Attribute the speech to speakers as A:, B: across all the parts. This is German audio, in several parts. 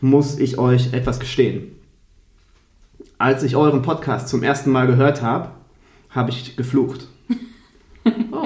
A: muss ich euch etwas gestehen. Als ich euren Podcast zum ersten Mal gehört habe, habe ich geflucht.
B: Oh.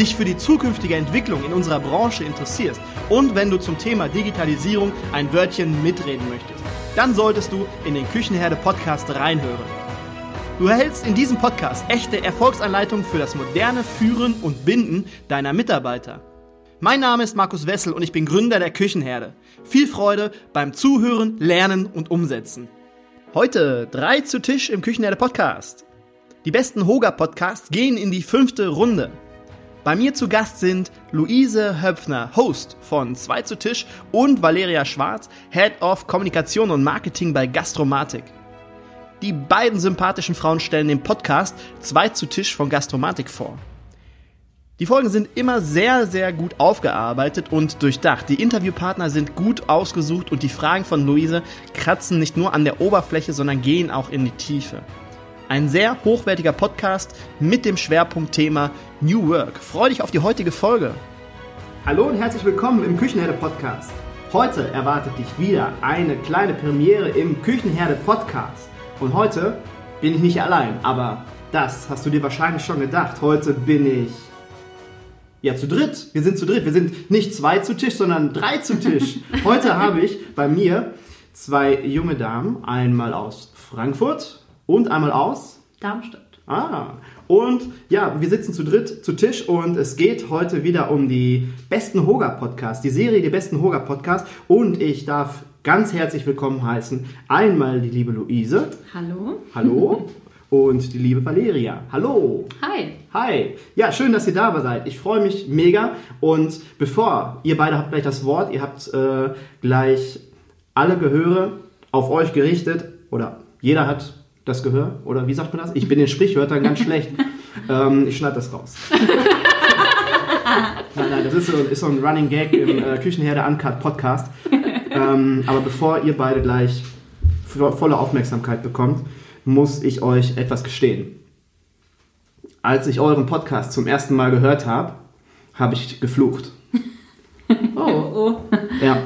A: dich für die zukünftige Entwicklung in unserer Branche interessierst und wenn du zum Thema Digitalisierung ein Wörtchen mitreden möchtest, dann solltest du in den Küchenherde Podcast reinhören. Du erhältst in diesem Podcast echte Erfolgsanleitungen für das moderne Führen und Binden deiner Mitarbeiter. Mein Name ist Markus Wessel und ich bin Gründer der Küchenherde. Viel Freude beim Zuhören, Lernen und Umsetzen. Heute drei zu Tisch im Küchenherde Podcast. Die besten Hoga-Podcasts gehen in die fünfte Runde. Bei mir zu Gast sind Luise Höpfner, Host von 2 zu Tisch und Valeria Schwarz, Head of Kommunikation und Marketing bei Gastromatik. Die beiden sympathischen Frauen stellen den Podcast 2 zu Tisch von Gastromatik vor. Die Folgen sind immer sehr, sehr gut aufgearbeitet und durchdacht. Die Interviewpartner sind gut ausgesucht und die Fragen von Luise kratzen nicht nur an der Oberfläche, sondern gehen auch in die Tiefe. Ein sehr hochwertiger Podcast mit dem Schwerpunktthema New Work. Freue dich auf die heutige Folge. Hallo und herzlich willkommen im Küchenherde Podcast. Heute erwartet dich wieder eine kleine Premiere im Küchenherde Podcast. Und heute bin ich nicht allein, aber das hast du dir wahrscheinlich schon gedacht. Heute bin ich ja, zu dritt. Wir sind zu dritt. Wir sind nicht zwei zu Tisch, sondern drei zu Tisch. Heute habe ich bei mir zwei junge Damen, einmal aus Frankfurt und einmal aus
B: Darmstadt.
A: Ah, und ja, wir sitzen zu dritt zu Tisch und es geht heute wieder um die besten Hoga-Podcasts, die Serie die besten Hoga-Podcasts. Und ich darf ganz herzlich willkommen heißen einmal die liebe Luise.
B: Hallo.
A: Hallo. Und die liebe Valeria. Hallo.
B: Hi.
A: Hi. Ja, schön, dass ihr da seid. Ich freue mich mega. Und bevor ihr beide habt gleich das Wort, ihr habt äh, gleich alle Gehöre auf euch gerichtet oder jeder hat das Gehör? Oder wie sagt man das? Ich bin in Sprichwörtern ganz schlecht. Ähm, ich schneide das raus. nein, nein, das ist so, ist so ein Running Gag im äh, Küchenherde Uncut Podcast. Ähm, aber bevor ihr beide gleich volle Aufmerksamkeit bekommt, muss ich euch etwas gestehen. Als ich euren Podcast zum ersten Mal gehört habe, habe ich geflucht.
B: Oh, oh.
A: Ja.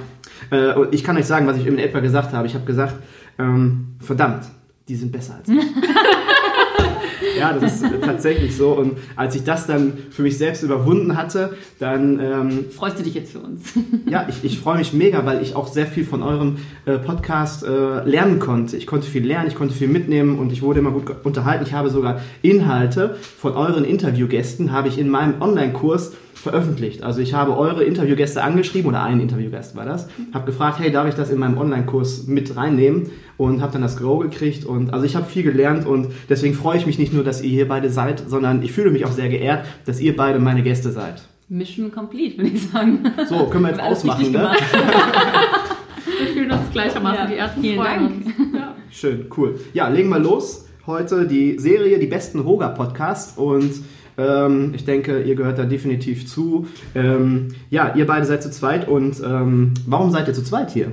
A: Äh, ich kann euch sagen, was ich in etwa gesagt habe. Ich habe gesagt, ähm, verdammt, die sind besser als ich. ja, das ist tatsächlich so. Und als ich das dann für mich selbst überwunden hatte, dann... Ähm,
B: Freust du dich jetzt für uns?
A: ja, ich, ich freue mich mega, weil ich auch sehr viel von eurem äh, Podcast äh, lernen konnte. Ich konnte viel lernen, ich konnte viel mitnehmen und ich wurde immer gut unterhalten. Ich habe sogar Inhalte von euren Interviewgästen, habe ich in meinem Online-Kurs veröffentlicht. Also ich habe eure Interviewgäste angeschrieben, oder einen Interviewgast war das, habe gefragt, hey, darf ich das in meinem Online-Kurs mit reinnehmen? Und habe dann das Go gekriegt. Und also ich habe viel gelernt und deswegen freue ich mich nicht nur, dass ihr hier beide seid, sondern ich fühle mich auch sehr geehrt, dass ihr beide meine Gäste seid.
B: Mission complete, würde ich sagen.
A: So, können wir jetzt ausmachen, ne?
B: wir fühlen uns gleichermaßen ja, geehrt. Vielen Dank.
A: Ja. Schön, cool. Ja, legen wir los. Heute die Serie Die besten Hoga-Podcasts und ähm, ich denke, ihr gehört da definitiv zu. Ähm, ja, ihr beide seid zu zweit und ähm, warum seid ihr zu zweit hier?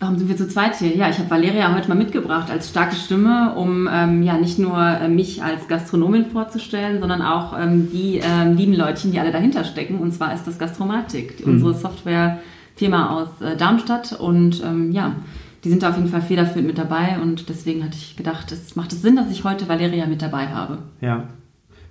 B: Warum sind wir zu zweit hier? Ja, ich habe Valeria heute mal mitgebracht als starke Stimme, um ähm, ja nicht nur äh, mich als Gastronomin vorzustellen, sondern auch ähm, die ähm, lieben Leutchen, die alle dahinter stecken. Und zwar ist das Gastromatik, mhm. unsere Softwarefirma aus äh, Darmstadt. Und ähm, ja, die sind da auf jeden Fall federführend mit dabei. Und deswegen hatte ich gedacht, es macht es Sinn, dass ich heute Valeria mit dabei habe.
A: Ja,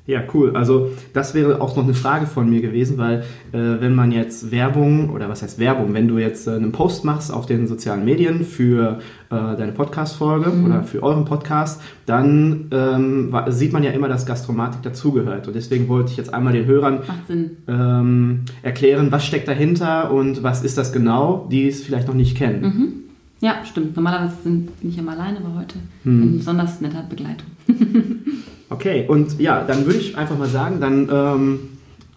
A: Ja, cool. Also das wäre auch noch eine Frage von mir gewesen, weil äh, wenn man jetzt Werbung oder was heißt Werbung, wenn du jetzt äh, einen Post machst auf den sozialen Medien für äh, deine Podcast-Folge mhm. oder für euren Podcast, dann ähm, sieht man ja immer, dass Gastromatik dazugehört. Und deswegen wollte ich jetzt einmal den Hörern ähm, erklären, was steckt dahinter und was ist das genau, die es vielleicht noch nicht kennen.
B: Mhm. Ja, stimmt. Normalerweise bin ich immer alleine, aber heute hm. in besonders netter Begleitung.
A: Okay, und ja, dann würde ich einfach mal sagen, dann ähm,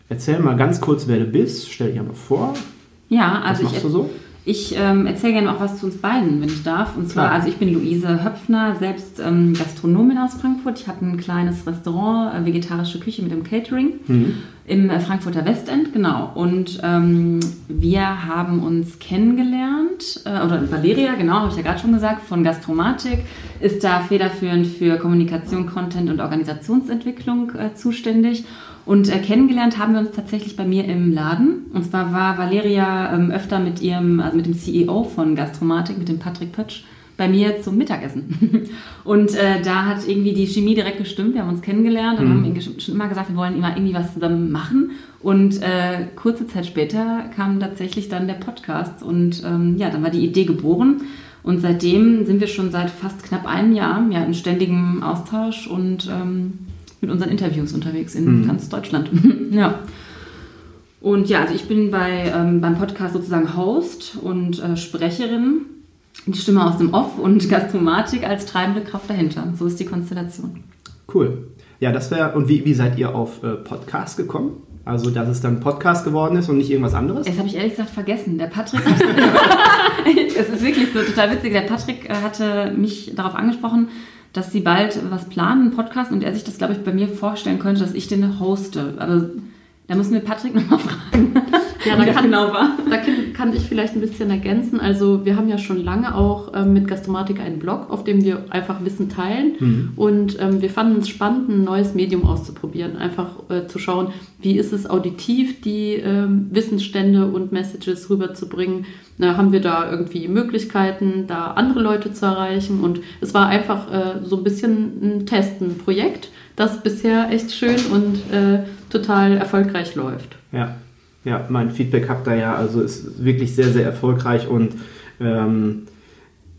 A: erzähl mal ganz kurz, wer du bist. Stell dich einmal vor.
B: Ja, also was machst ich, du so? Ich ähm, erzähle gerne auch was zu uns beiden, wenn ich darf. Und zwar, Klar. also ich bin Luise Höpfner, selbst ähm, Gastronomin aus Frankfurt. Ich habe ein kleines Restaurant, äh, vegetarische Küche mit dem Catering mhm. Im Frankfurter Westend, genau. Und ähm, wir haben uns kennengelernt, äh, oder Valeria, genau, habe ich ja gerade schon gesagt, von Gastromatik, ist da federführend für Kommunikation, Content und Organisationsentwicklung äh, zuständig. Und äh, kennengelernt haben wir uns tatsächlich bei mir im Laden. Und zwar war Valeria ähm, öfter mit ihrem, also mit dem CEO von Gastromatik, mit dem Patrick Pötsch, bei mir zum Mittagessen. Und äh, da hat irgendwie die Chemie direkt gestimmt. Wir haben uns kennengelernt und mhm. haben schon immer gesagt, wir wollen immer irgendwie was zusammen machen. Und äh, kurze Zeit später kam tatsächlich dann der Podcast und ähm, ja, dann war die Idee geboren. Und seitdem sind wir schon seit fast knapp einem Jahr ja, in ständigem Austausch und ähm, mit unseren Interviews unterwegs in mhm. ganz Deutschland. ja. Und ja, also ich bin bei, ähm, beim Podcast sozusagen Host und äh, Sprecherin, die Stimme aus dem Off und Gastromatik als treibende Kraft dahinter. So ist die Konstellation.
A: Cool. Ja, das wäre. Und wie, wie seid ihr auf äh, Podcast gekommen? Also, dass es dann Podcast geworden ist und nicht irgendwas anderes?
B: Das habe ich ehrlich gesagt vergessen. Der Patrick. es ist wirklich so total witzig. Der Patrick äh, hatte mich darauf angesprochen, dass sie bald was planen, einen Podcast, und er sich das, glaube ich, bei mir vorstellen könnte, dass ich den hoste. Aber da müssen wir Patrick nochmal fragen.
C: Ja, da kann, genau war. Da kann, ich vielleicht ein bisschen ergänzen. Also wir haben ja schon lange auch ähm, mit Gastromatik einen Blog, auf dem wir einfach Wissen teilen. Mhm. Und ähm, wir fanden es spannend, ein neues Medium auszuprobieren. Einfach äh, zu schauen, wie ist es auditiv, die ähm, Wissensstände und Messages rüberzubringen. Na, haben wir da irgendwie Möglichkeiten, da andere Leute zu erreichen? Und es war einfach äh, so ein bisschen ein Test, ein Projekt, das bisher echt schön und äh, total erfolgreich läuft.
A: Ja, ja, mein Feedback habt ihr ja, also ist wirklich sehr, sehr erfolgreich und ähm,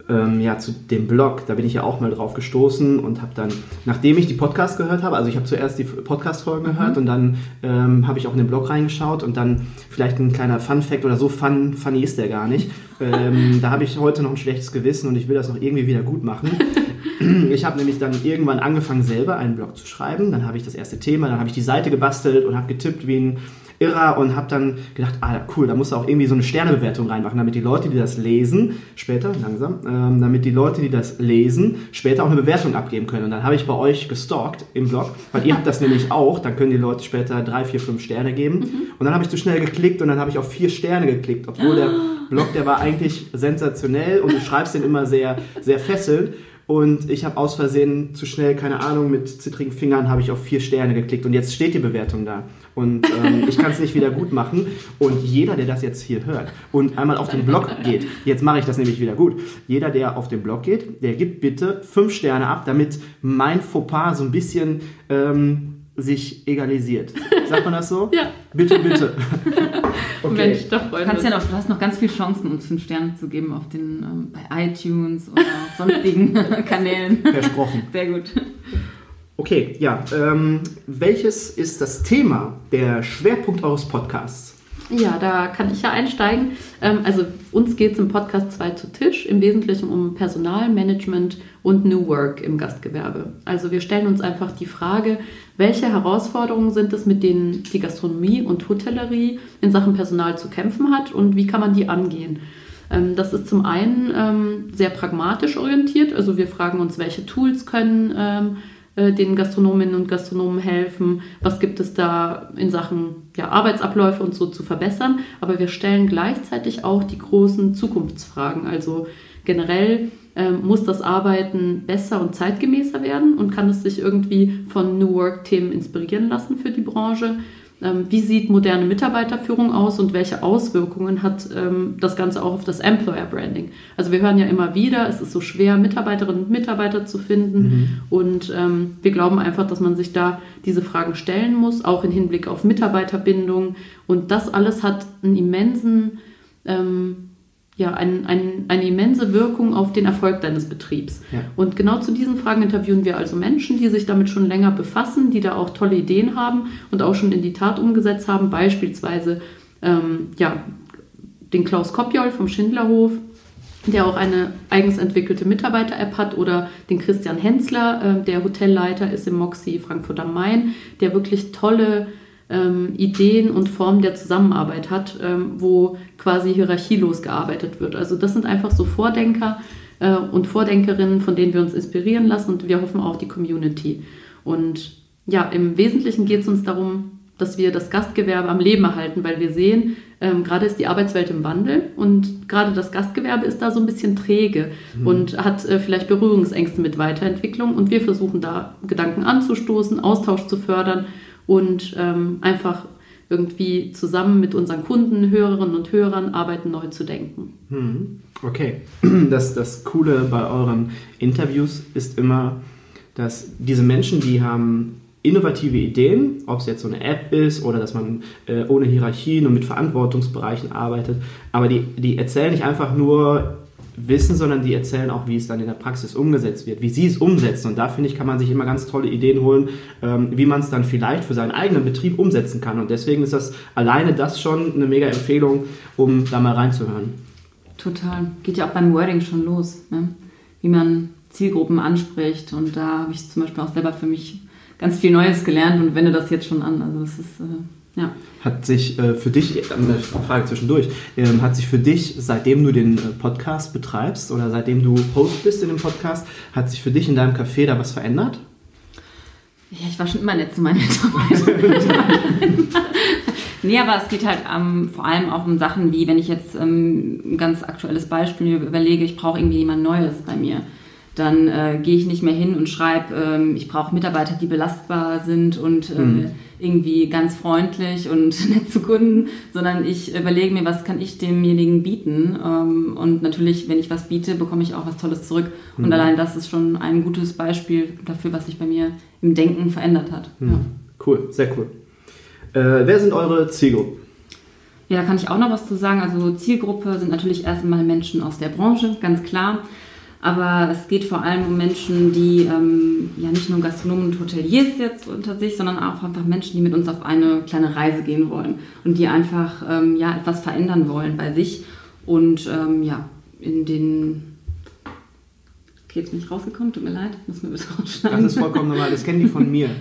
A: ähm, ja, zu dem Blog, da bin ich ja auch mal drauf gestoßen und habe dann, nachdem ich die Podcast gehört habe, also ich habe zuerst die Podcast-Folgen mhm. gehört und dann ähm, habe ich auch in den Blog reingeschaut und dann vielleicht ein kleiner Fun-Fact oder so fun, funny ist der gar nicht. ähm, da habe ich heute noch ein schlechtes Gewissen und ich will das noch irgendwie wieder gut machen. Ich habe nämlich dann irgendwann angefangen, selber einen Blog zu schreiben. Dann habe ich das erste Thema, dann habe ich die Seite gebastelt und habe getippt wie ein Irrer und habe dann gedacht, ah cool, da muss auch irgendwie so eine Sternebewertung reinmachen, damit die Leute, die das lesen, später, langsam, ähm, damit die Leute, die das lesen, später auch eine Bewertung abgeben können. Und dann habe ich bei euch gestalkt im Blog, weil ihr habt das nämlich auch, dann können die Leute später drei, vier, fünf Sterne geben. Mhm. Und dann habe ich zu schnell geklickt und dann habe ich auf vier Sterne geklickt, obwohl der Blog, der war eigentlich sensationell und du schreibst den immer sehr, sehr fesselnd. Und ich habe aus Versehen zu schnell, keine Ahnung, mit zittrigen Fingern habe ich auf vier Sterne geklickt und jetzt steht die Bewertung da. Und ähm, ich kann es nicht wieder gut machen. Und jeder, der das jetzt hier hört und einmal auf den Blog geht, jetzt mache ich das nämlich wieder gut. Jeder, der auf den Blog geht, der gibt bitte fünf Sterne ab, damit mein Fauxpas so ein bisschen ähm, sich egalisiert. Sagt man das so?
C: ja.
A: Bitte, bitte.
B: Okay. Mensch, doch, Freunde. Du, kannst ja noch, du hast noch ganz viele Chancen, uns fünf Sterne zu geben auf den, ähm, bei iTunes oder sonstigen Kanälen.
A: Versprochen.
B: Sehr gut.
A: Okay, ja. Ähm, welches ist das Thema, der Schwerpunkt eures Podcasts?
C: Ja, da kann ich ja einsteigen. Ähm, also uns geht es im Podcast 2 zu Tisch im Wesentlichen um Personalmanagement und New Work im Gastgewerbe. Also wir stellen uns einfach die Frage, welche Herausforderungen sind es, mit denen die Gastronomie und Hotellerie in Sachen Personal zu kämpfen hat und wie kann man die angehen? Ähm, das ist zum einen ähm, sehr pragmatisch orientiert. Also wir fragen uns, welche Tools können äh, den Gastronominnen und Gastronomen helfen, was gibt es da in Sachen ja, Arbeitsabläufe und so zu verbessern. Aber wir stellen gleichzeitig auch die großen Zukunftsfragen. Also generell ähm, muss das Arbeiten besser und zeitgemäßer werden und kann es sich irgendwie von New Work-Themen inspirieren lassen für die Branche. Ähm, wie sieht moderne Mitarbeiterführung aus und welche Auswirkungen hat ähm, das Ganze auch auf das Employer Branding. Also wir hören ja immer wieder, es ist so schwer, Mitarbeiterinnen und Mitarbeiter zu finden mhm. und ähm, wir glauben einfach, dass man sich da diese Fragen stellen muss, auch im Hinblick auf Mitarbeiterbindung und das alles hat einen immensen ähm, ja, ein, ein, eine immense Wirkung auf den Erfolg deines Betriebs. Ja. Und genau zu diesen Fragen interviewen wir also Menschen, die sich damit schon länger befassen, die da auch tolle Ideen haben und auch schon in die Tat umgesetzt haben. Beispielsweise ähm, ja, den Klaus Kopjol vom Schindlerhof, der auch eine eigens entwickelte Mitarbeiter-App hat, oder den Christian Hensler, äh, der Hotelleiter ist im Moxie Frankfurt am Main, der wirklich tolle ähm, Ideen und Formen der Zusammenarbeit hat, ähm, wo quasi hierarchielos gearbeitet wird. Also das sind einfach so Vordenker äh, und Vordenkerinnen, von denen wir uns inspirieren lassen und wir hoffen auch die Community. Und ja, im Wesentlichen geht es uns darum, dass wir das Gastgewerbe am Leben erhalten, weil wir sehen, ähm, gerade ist die Arbeitswelt im Wandel und gerade das Gastgewerbe ist da so ein bisschen träge mhm. und hat äh, vielleicht Berührungsängste mit Weiterentwicklung und wir versuchen da Gedanken anzustoßen, Austausch zu fördern und ähm, einfach irgendwie zusammen mit unseren Kunden, Hörerinnen und Hörern arbeiten, neu zu denken.
A: Hm, okay. Das, das Coole bei euren Interviews ist immer, dass diese Menschen, die haben innovative Ideen, ob es jetzt so eine App ist oder dass man äh, ohne Hierarchien und mit Verantwortungsbereichen arbeitet, aber die, die erzählen nicht einfach nur wissen, sondern die erzählen auch, wie es dann in der Praxis umgesetzt wird, wie sie es umsetzen. Und da finde ich, kann man sich immer ganz tolle Ideen holen, ähm, wie man es dann vielleicht für seinen eigenen Betrieb umsetzen kann. Und deswegen ist das alleine das schon eine mega Empfehlung, um da mal reinzuhören.
B: Total. Geht ja auch beim Wording schon los, ne? wie man Zielgruppen anspricht. Und da habe ich zum Beispiel auch selber für mich ganz viel Neues gelernt und wende das jetzt schon an. Also es ist äh ja.
A: Hat sich äh, für dich, äh, eine Frage zwischendurch, ähm, hat sich für dich, seitdem du den äh, Podcast betreibst oder seitdem du Host bist in dem Podcast, hat sich für dich in deinem Café da was verändert?
B: Ja, ich war schon immer nett zu meinen Mitarbeitern. nee, aber es geht halt ähm, vor allem auch um Sachen wie, wenn ich jetzt ähm, ein ganz aktuelles Beispiel überlege, ich brauche irgendwie jemand Neues bei mir dann äh, gehe ich nicht mehr hin und schreibe, ähm, ich brauche Mitarbeiter, die belastbar sind und äh, mhm. irgendwie ganz freundlich und nett zu Kunden, sondern ich überlege mir, was kann ich demjenigen bieten. Ähm, und natürlich, wenn ich was biete, bekomme ich auch was Tolles zurück. Mhm. Und allein das ist schon ein gutes Beispiel dafür, was sich bei mir im Denken verändert hat.
A: Mhm. Ja. Cool, sehr cool. Äh, wer sind eure Zielgruppen?
B: Ja, da kann ich auch noch was zu sagen. Also Zielgruppe sind natürlich erstmal Menschen aus der Branche, ganz klar. Aber es geht vor allem um Menschen, die ähm, ja nicht nur Gastronomen und Hoteliers jetzt unter sich, sondern auch einfach Menschen, die mit uns auf eine kleine Reise gehen wollen und die einfach ähm, ja, etwas verändern wollen bei sich und ähm, ja, in den Okay, jetzt bin ich rausgekommen, tut mir leid, muss mir bitte rausschneiden.
A: Das ist vollkommen normal, das kennen die von mir.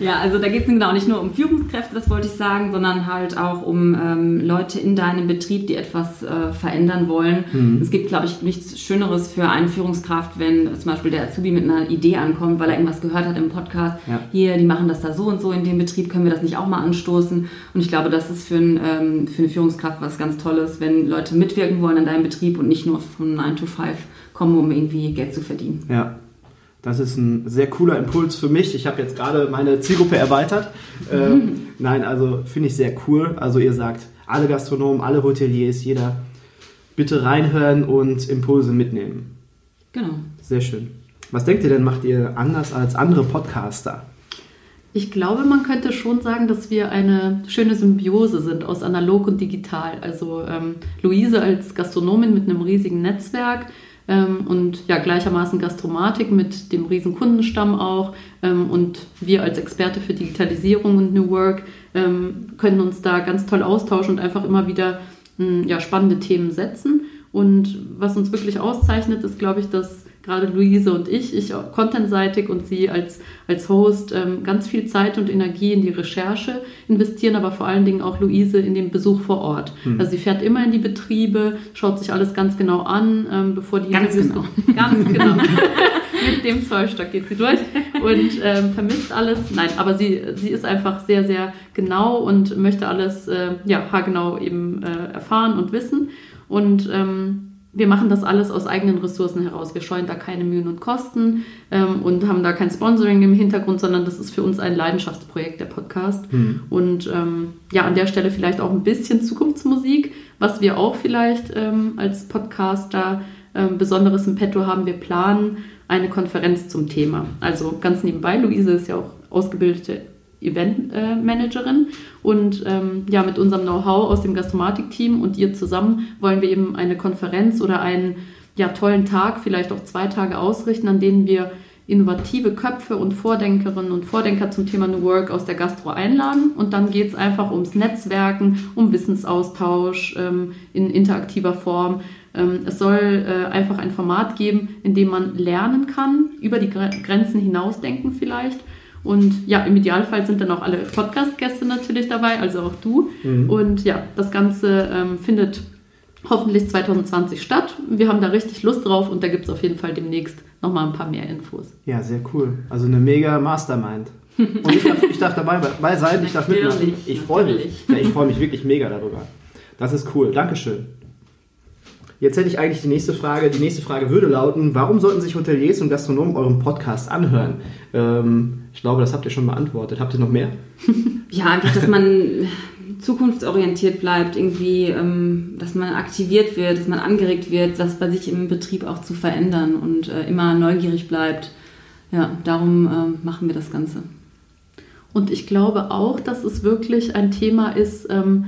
B: ja, also da geht es genau nicht nur um Führungskräfte, das wollte ich sagen, sondern halt auch um ähm, Leute in deinem Betrieb, die etwas äh, verändern wollen. Mhm. Es gibt, glaube ich, nichts Schöneres für eine Führungskraft, wenn zum Beispiel der Azubi mit einer Idee ankommt, weil er irgendwas gehört hat im Podcast. Ja. Hier, die machen das da so und so in dem Betrieb, können wir das nicht auch mal anstoßen? Und ich glaube, das ist für, ein, ähm, für eine Führungskraft was ganz Tolles, wenn Leute mitwirken wollen an deinem Betrieb und nicht nur von 9 to 5 kommen, um irgendwie Geld zu verdienen.
A: Ja, das ist ein sehr cooler Impuls für mich. Ich habe jetzt gerade meine Zielgruppe erweitert. Ähm, nein, also finde ich sehr cool. Also ihr sagt, alle Gastronomen, alle Hoteliers, jeder bitte reinhören und Impulse mitnehmen.
B: Genau.
A: Sehr schön. Was denkt ihr denn, macht ihr anders als andere Podcaster?
C: Ich glaube, man könnte schon sagen, dass wir eine schöne Symbiose sind aus analog und digital. Also ähm, Luise als Gastronomin mit einem riesigen Netzwerk, und ja gleichermaßen Gastromatik mit dem riesen Kundenstamm auch ähm, und wir als Experte für Digitalisierung und New Work ähm, können uns da ganz toll austauschen und einfach immer wieder mh, ja, spannende Themen setzen. Und was uns wirklich auszeichnet, ist, glaube ich, dass gerade Luise und ich, ich contentseitig und sie als, als Host, ähm, ganz viel Zeit und Energie in die Recherche investieren, aber vor allen Dingen auch Luise in den Besuch vor Ort. Mhm. Also sie fährt immer in die Betriebe, schaut sich alles ganz genau an, ähm, bevor die
B: ganz genau.
C: ganz genau. Mit dem Zollstock geht sie durch und ähm, vermisst alles. Nein, aber sie, sie ist einfach sehr, sehr genau und möchte alles äh, ja, haargenau eben äh, erfahren und wissen. Und ähm, wir machen das alles aus eigenen Ressourcen heraus. Wir scheuen da keine Mühen und Kosten ähm, und haben da kein Sponsoring im Hintergrund, sondern das ist für uns ein Leidenschaftsprojekt, der Podcast. Mhm. Und ähm, ja, an der Stelle vielleicht auch ein bisschen Zukunftsmusik, was wir auch vielleicht ähm, als Podcaster ähm, Besonderes im Petto haben. Wir planen eine Konferenz zum Thema. Also ganz nebenbei, Luise ist ja auch ausgebildete Eventmanagerin. und ähm, ja, mit unserem Know-how aus dem Gastromatik-Team und ihr zusammen wollen wir eben eine Konferenz oder einen ja, tollen Tag, vielleicht auch zwei Tage ausrichten, an denen wir innovative Köpfe und Vordenkerinnen und Vordenker zum Thema New Work aus der Gastro einladen. Und dann geht es einfach ums Netzwerken, um Wissensaustausch ähm, in interaktiver Form. Ähm, es soll äh, einfach ein Format geben, in dem man lernen kann, über die Grenzen hinausdenken vielleicht und ja, im Idealfall sind dann auch alle Podcast-Gäste natürlich dabei, also auch du. Mhm. Und ja, das Ganze ähm, findet hoffentlich 2020 statt. Wir haben da richtig Lust drauf und da gibt es auf jeden Fall demnächst nochmal ein paar mehr Infos.
A: Ja, sehr cool. Also eine mega Mastermind. Und ich darf, ich darf dabei, dabei sein, ich darf mitmachen. Ich freue mich. Ja, ich freue mich wirklich mega darüber. Das ist cool. Dankeschön. Jetzt hätte ich eigentlich die nächste Frage. Die nächste Frage würde lauten, warum sollten sich Hoteliers und Gastronomen euren Podcast anhören? Ähm, ich glaube, das habt ihr schon beantwortet. Habt ihr noch mehr?
B: ja, einfach, dass man zukunftsorientiert bleibt, irgendwie, ähm, dass man aktiviert wird, dass man angeregt wird, das bei sich im Betrieb auch zu verändern und äh, immer neugierig bleibt. Ja, darum äh, machen wir das Ganze.
C: Und ich glaube auch, dass es wirklich ein Thema ist, ähm,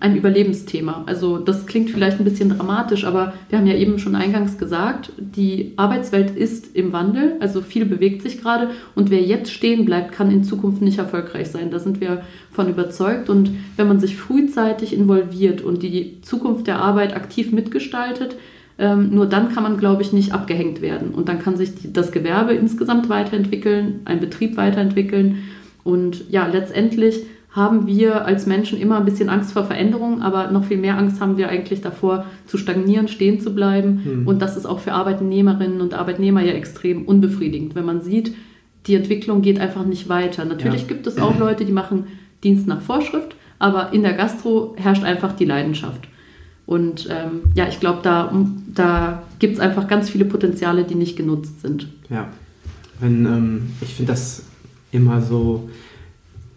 C: ein Überlebensthema. Also das klingt vielleicht ein bisschen dramatisch, aber wir haben ja eben schon eingangs gesagt, die Arbeitswelt ist im Wandel, also viel bewegt sich gerade und wer jetzt stehen bleibt, kann in Zukunft nicht erfolgreich sein. Da sind wir von überzeugt und wenn man sich frühzeitig involviert und die Zukunft der Arbeit aktiv mitgestaltet, ähm, nur dann kann man, glaube ich, nicht abgehängt werden und dann kann sich das Gewerbe insgesamt weiterentwickeln, ein Betrieb weiterentwickeln und ja, letztendlich haben wir als Menschen immer ein bisschen Angst vor Veränderungen, aber noch viel mehr Angst haben wir eigentlich davor, zu stagnieren, stehen zu bleiben. Mhm. Und das ist auch für Arbeitnehmerinnen und Arbeitnehmer ja extrem unbefriedigend, wenn man sieht, die Entwicklung geht einfach nicht weiter. Natürlich ja. gibt es auch Leute, die machen Dienst nach Vorschrift, aber in der Gastro herrscht einfach die Leidenschaft. Und ähm, ja, ich glaube, da, da gibt es einfach ganz viele Potenziale, die nicht genutzt sind.
A: Ja, Wenn, ähm, ich finde das immer so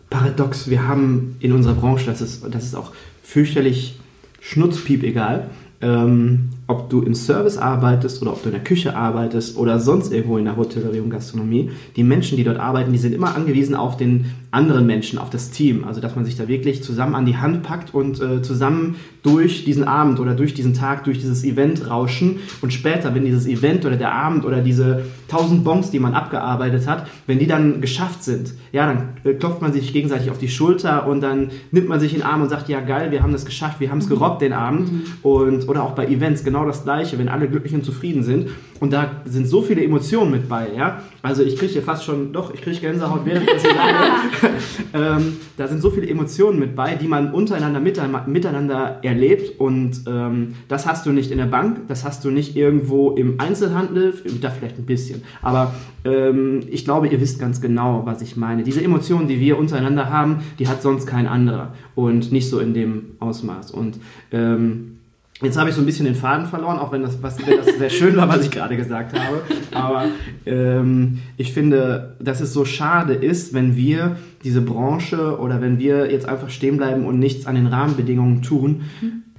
A: paradox. Wir haben in unserer Branche, das ist, das ist auch fürchterlich schnutzpiep egal, ähm, ob du im Service arbeitest oder ob du in der Küche arbeitest oder sonst irgendwo in der Hotellerie und Gastronomie, die Menschen, die dort arbeiten, die sind immer angewiesen auf den anderen Menschen, auf das Team. Also, dass man sich da wirklich zusammen an die Hand packt und äh, zusammen durch diesen Abend oder durch diesen Tag, durch dieses Event rauschen und später, wenn dieses Event oder der Abend oder diese tausend Bombs, die man abgearbeitet hat, wenn die dann geschafft sind, ja, dann äh, klopft man sich gegenseitig auf die Schulter und dann nimmt man sich in den Arm und sagt, ja geil, wir haben das geschafft, wir haben es gerobbt den Abend mhm. und oder auch bei Events genau das gleiche, wenn alle glücklich und zufrieden sind. Und da sind so viele Emotionen mit bei, ja, also ich kriege hier fast schon, doch, ich kriege Gänsehaut, während ich das ähm, da sind so viele Emotionen mit bei, die man untereinander miteinander erlebt. Und ähm, das hast du nicht in der Bank, das hast du nicht irgendwo im Einzelhandel, da vielleicht ein bisschen, aber ähm, ich glaube, ihr wisst ganz genau, was ich meine. Diese Emotionen, die wir untereinander haben, die hat sonst kein anderer. Und nicht so in dem Ausmaß. Und ähm, Jetzt habe ich so ein bisschen den Faden verloren, auch wenn das, was, wenn das sehr schön war, was ich gerade gesagt habe. Aber ähm, ich finde, dass es so schade ist, wenn wir diese Branche oder wenn wir jetzt einfach stehen bleiben und nichts an den Rahmenbedingungen tun,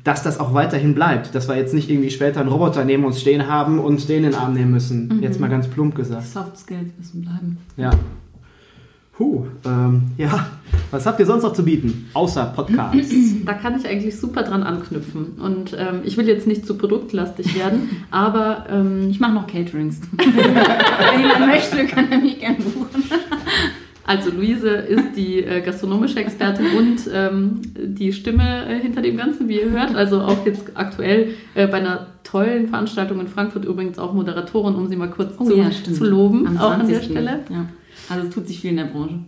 A: dass das auch weiterhin bleibt. Dass wir jetzt nicht irgendwie später einen Roboter neben uns stehen haben und den in den Arm nehmen müssen. Mhm. Jetzt mal ganz plump gesagt.
B: Soft Skills müssen bleiben.
A: Ja. Puh, ähm, ja, was habt ihr sonst noch zu bieten, außer Podcasts?
C: Da kann ich eigentlich super dran anknüpfen. Und ähm, ich will jetzt nicht zu produktlastig werden, aber ähm,
B: ich mache noch Caterings. Wenn jemand möchte, kann er mich gerne buchen.
C: Also Luise ist die äh, gastronomische Expertin und ähm, die Stimme äh, hinter dem Ganzen, wie ihr hört. Also auch jetzt aktuell äh, bei einer tollen Veranstaltung in Frankfurt übrigens auch Moderatorin, um sie mal kurz oh, zu, ja, zu, loben, Am auch an der Stelle.
B: Ja. Also es tut sich viel in der Branche.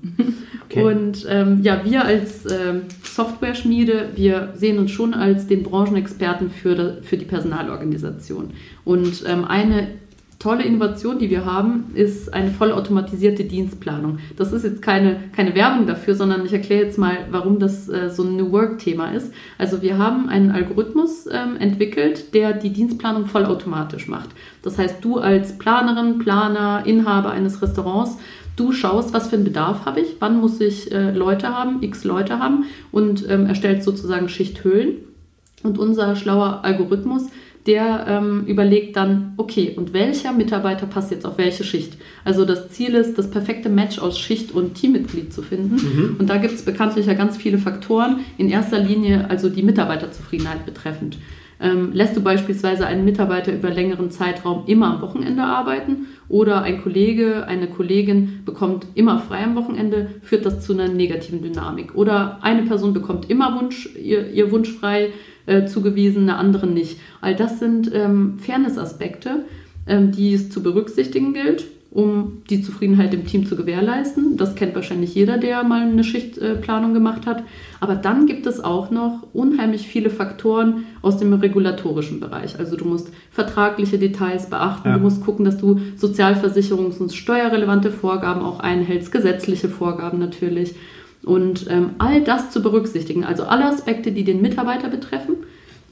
C: Okay. Und ähm, ja, wir als ähm, Software-Schmiede, wir sehen uns schon als den Branchenexperten für, für die Personalorganisation. Und ähm, eine tolle Innovation, die wir haben, ist eine vollautomatisierte Dienstplanung. Das ist jetzt keine, keine Werbung dafür, sondern ich erkläre jetzt mal, warum das äh, so ein New Work-Thema ist. Also wir haben einen Algorithmus ähm, entwickelt, der die Dienstplanung vollautomatisch macht. Das heißt, du als Planerin, Planer, Inhaber eines Restaurants, du schaust, was für einen Bedarf habe ich, wann muss ich äh, Leute haben, x Leute haben und ähm, erstellst sozusagen Schichthöhlen. Und unser schlauer Algorithmus der ähm, überlegt dann, okay, und welcher Mitarbeiter passt jetzt auf welche Schicht? Also das Ziel ist, das perfekte Match aus Schicht und Teammitglied zu finden. Mhm. Und da gibt es bekanntlich ja ganz viele Faktoren, in erster Linie also die Mitarbeiterzufriedenheit betreffend. Ähm, lässt du beispielsweise einen Mitarbeiter über längeren Zeitraum immer am Wochenende arbeiten oder ein Kollege, eine Kollegin bekommt immer frei am Wochenende, führt das zu einer negativen Dynamik. Oder eine Person bekommt immer Wunsch, ihr, ihr Wunsch frei, äh, zugewiesen, eine andere nicht. All das sind ähm, Fairness-Aspekte, ähm, die es zu berücksichtigen gilt, um die Zufriedenheit im Team zu gewährleisten. Das kennt wahrscheinlich jeder, der mal eine Schichtplanung äh, gemacht hat. Aber dann gibt es auch noch unheimlich viele Faktoren aus dem regulatorischen Bereich. Also du musst vertragliche Details beachten, ja. du musst gucken, dass du sozialversicherungs- und steuerrelevante Vorgaben auch einhältst, gesetzliche Vorgaben natürlich. Und ähm, all das zu berücksichtigen, also alle Aspekte, die den Mitarbeiter betreffen,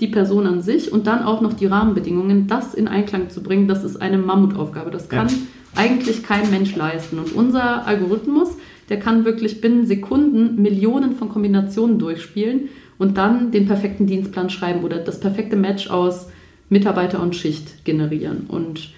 C: die Person an sich und dann auch noch die Rahmenbedingungen, das in Einklang zu bringen, das ist eine Mammutaufgabe. Das kann ja. eigentlich kein Mensch leisten. Und unser Algorithmus, der kann wirklich binnen Sekunden Millionen von Kombinationen durchspielen und dann den perfekten Dienstplan schreiben oder das perfekte Match aus Mitarbeiter und Schicht generieren. Und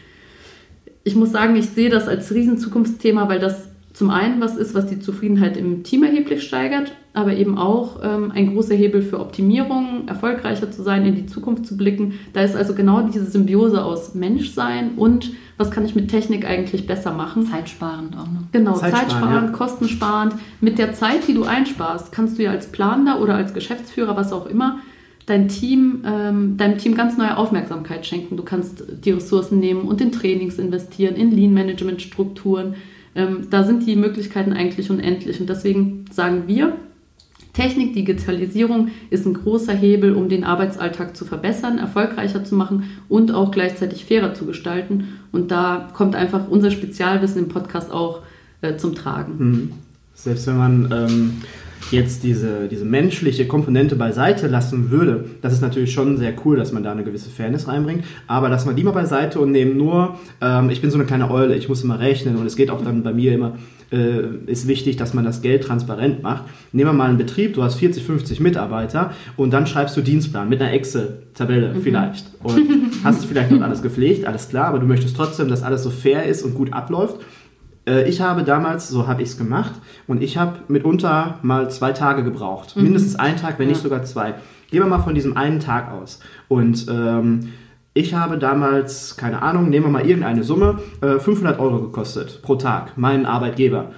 C: ich muss sagen, ich sehe das als Riesenzukunftsthema, weil das zum einen was ist, was die Zufriedenheit im Team erheblich steigert, aber eben auch ähm, ein großer Hebel für Optimierung, erfolgreicher zu sein, in die Zukunft zu blicken. Da ist also genau diese Symbiose aus Menschsein und was kann ich mit Technik eigentlich besser machen.
B: Zeitsparend auch noch.
C: Genau, zeitsparend, zeitsparend ja. kostensparend. Mit der Zeit, die du einsparst, kannst du ja als Planer oder als Geschäftsführer, was auch immer, dein Team, ähm, deinem Team ganz neue Aufmerksamkeit schenken. Du kannst die Ressourcen nehmen und in Trainings investieren, in Lean-Management-Strukturen ähm, da sind die Möglichkeiten eigentlich unendlich. Und deswegen sagen wir, Technik, Digitalisierung ist ein großer Hebel, um den Arbeitsalltag zu verbessern, erfolgreicher zu machen und auch gleichzeitig fairer zu gestalten. Und da kommt einfach unser Spezialwissen im Podcast auch äh, zum Tragen.
A: Mhm. Selbst wenn man ähm, jetzt diese, diese menschliche Komponente beiseite lassen würde, das ist natürlich schon sehr cool, dass man da eine gewisse Fairness reinbringt, aber lassen wir die mal beiseite und nehmen nur, ähm, ich bin so eine kleine Eule, ich muss immer rechnen und es geht auch dann bei mir immer, äh, ist wichtig, dass man das Geld transparent macht. Nehmen wir mal einen Betrieb, du hast 40, 50 Mitarbeiter und dann schreibst du Dienstplan mit einer Excel-Tabelle mhm. vielleicht und hast vielleicht noch alles gepflegt, alles klar, aber du möchtest trotzdem, dass alles so fair ist und gut abläuft ich habe damals, so habe ich es gemacht, und ich habe mitunter mal zwei Tage gebraucht. Mhm. Mindestens einen Tag, wenn nicht sogar zwei. Gehen wir mal von diesem einen Tag aus. Und ähm, ich habe damals, keine Ahnung, nehmen wir mal irgendeine Summe, äh, 500 Euro gekostet pro Tag, meinen Arbeitgeber.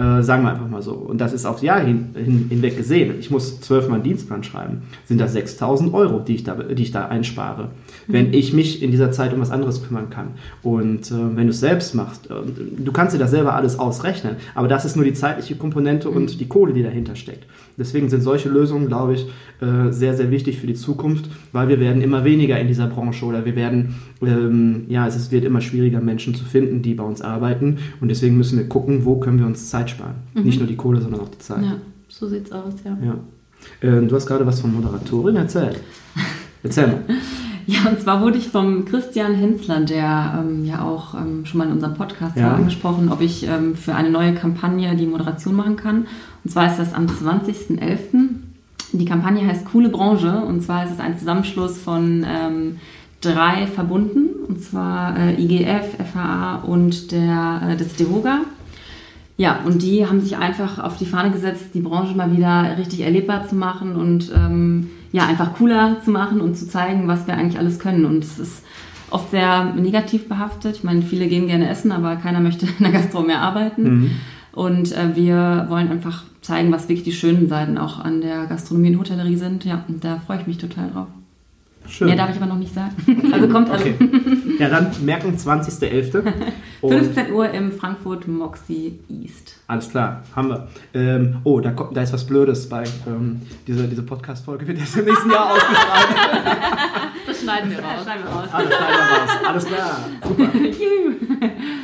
A: Äh, sagen wir einfach mal so. Und das ist aufs Jahr hin, hin, hinweg gesehen. Ich muss zwölfmal einen Dienstplan schreiben. Sind das 6000 Euro, die ich da, die ich da einspare, mhm. wenn ich mich in dieser Zeit um was anderes kümmern kann. Und äh, wenn du es selbst machst, äh, du kannst dir das selber alles ausrechnen, aber das ist nur die zeitliche Komponente mhm. und die Kohle, die dahinter steckt. Deswegen sind solche Lösungen, glaube ich, äh, sehr, sehr wichtig für die Zukunft, weil wir werden immer weniger in dieser Branche oder wir werden, ähm, ja, es wird immer schwieriger, Menschen zu finden, die bei uns arbeiten. Und deswegen müssen wir gucken, wo können wir uns Zeit sparen. Mhm. Nicht nur die Kohle, sondern auch die Zeit.
C: Ja, so sieht's aus, ja.
A: ja. Ähm, du hast gerade was von Moderatorin erzählt. Erzähl mal.
B: Ja, und zwar wurde ich vom Christian Hensler, der ähm, ja auch ähm, schon mal in unserem Podcast ja. angesprochen, ob ich ähm, für eine neue Kampagne die Moderation machen kann. Und zwar ist das am 20.11. Die Kampagne heißt Coole Branche und zwar ist es ein Zusammenschluss von ähm, drei Verbunden, und zwar äh, IGF, FHA und der, äh, des DEHOGA. Ja, und die haben sich einfach auf die Fahne gesetzt, die Branche mal wieder richtig erlebbar zu machen und ähm, ja, einfach cooler zu machen und zu zeigen, was wir eigentlich alles können. Und es ist oft sehr negativ behaftet. Ich meine, viele gehen gerne essen, aber keiner möchte in der Gastro mehr arbeiten. Mhm. Und äh, wir wollen einfach zeigen, was wirklich die schönen Seiten auch an der Gastronomie und Hotellerie sind. Ja, und da freue ich mich total drauf. Schön. Mehr darf ich aber noch nicht sagen. Also kommt also.
A: Okay. Ja, dann merken 20.11.
B: 15 Uhr im Frankfurt Moxie East.
A: Alles klar, haben wir. Ähm, oh, da, kommt, da ist was Blödes bei. Ähm, diese diese Podcast-Folge wird erst im nächsten Jahr ausgestrahlt.
C: das schneiden wir raus. Das schneiden wir raus.
A: Das schneiden wir raus. Alles klar, super.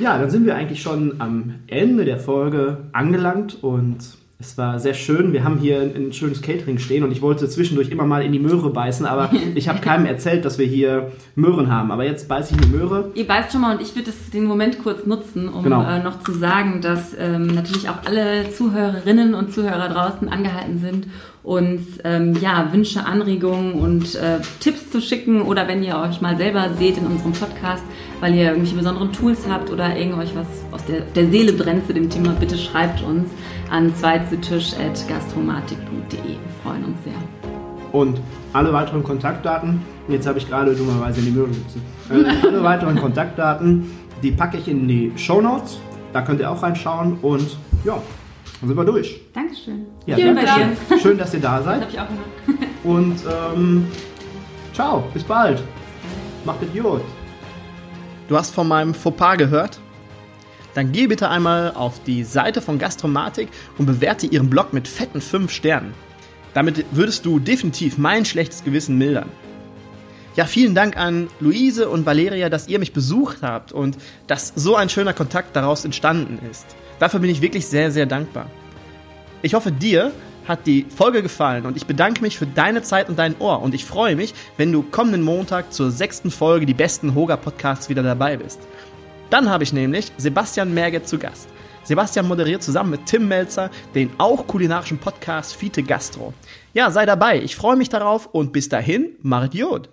A: ja, dann sind wir eigentlich schon am Ende der Folge angelangt und es war sehr schön. Wir haben hier ein, schönes Catering stehen und ich wollte zwischendurch immer mal in die Möhre beißen, aber ich habe keinem erzählt, dass wir hier Möhren haben. Aber jetzt beiße ich eine Möhre.
B: Ihr beißt schon mal und ich würde den Moment kurz nutzen, um genau. äh, noch zu sagen, dass ähm, natürlich auch alle Zuhörerinnen und Zuhörer draußen angehalten sind, uns ähm, ja, Wünsche, Anregungen und äh, Tipps zu schicken oder wenn ihr euch mal selber seht in unserem Podcast, weil ihr irgendwelche besonderen Tools habt oder irgend euch was aus der, der Seele brennt zu dem Thema, bitte schreibt uns an zweizutisch.gastromatik.de. Wir freuen uns sehr.
A: Und alle weiteren Kontaktdaten, jetzt habe ich gerade dummerweise in die Möhre gesetzt, äh, alle weiteren Kontaktdaten, die packe ich in die Show Notes. Da könnt ihr auch reinschauen und ja, dann sind wir durch.
B: Dankeschön.
A: Ja, Vielen Dank. Schön, dass ihr da seid. Das habe ich auch gemacht. Und ähm, ciao, bis bald. Macht es gut. Du hast von meinem Fauxpas gehört? Dann geh bitte einmal auf die Seite von Gastromatik und bewerte ihren Blog mit fetten 5 Sternen. Damit würdest du definitiv mein schlechtes Gewissen mildern. Ja, vielen Dank an Luise und Valeria, dass ihr mich besucht habt und dass so ein schöner Kontakt daraus entstanden ist. Dafür bin ich wirklich sehr, sehr dankbar. Ich hoffe, dir hat die Folge gefallen und ich bedanke mich für deine Zeit und dein Ohr und ich freue mich, wenn du kommenden Montag zur sechsten Folge die besten Hoga Podcasts wieder dabei bist. Dann habe ich nämlich Sebastian Merget zu Gast. Sebastian moderiert zusammen mit Tim Melzer den auch kulinarischen Podcast Fiete Gastro. Ja, sei dabei, ich freue mich darauf und bis dahin, Marit Jod.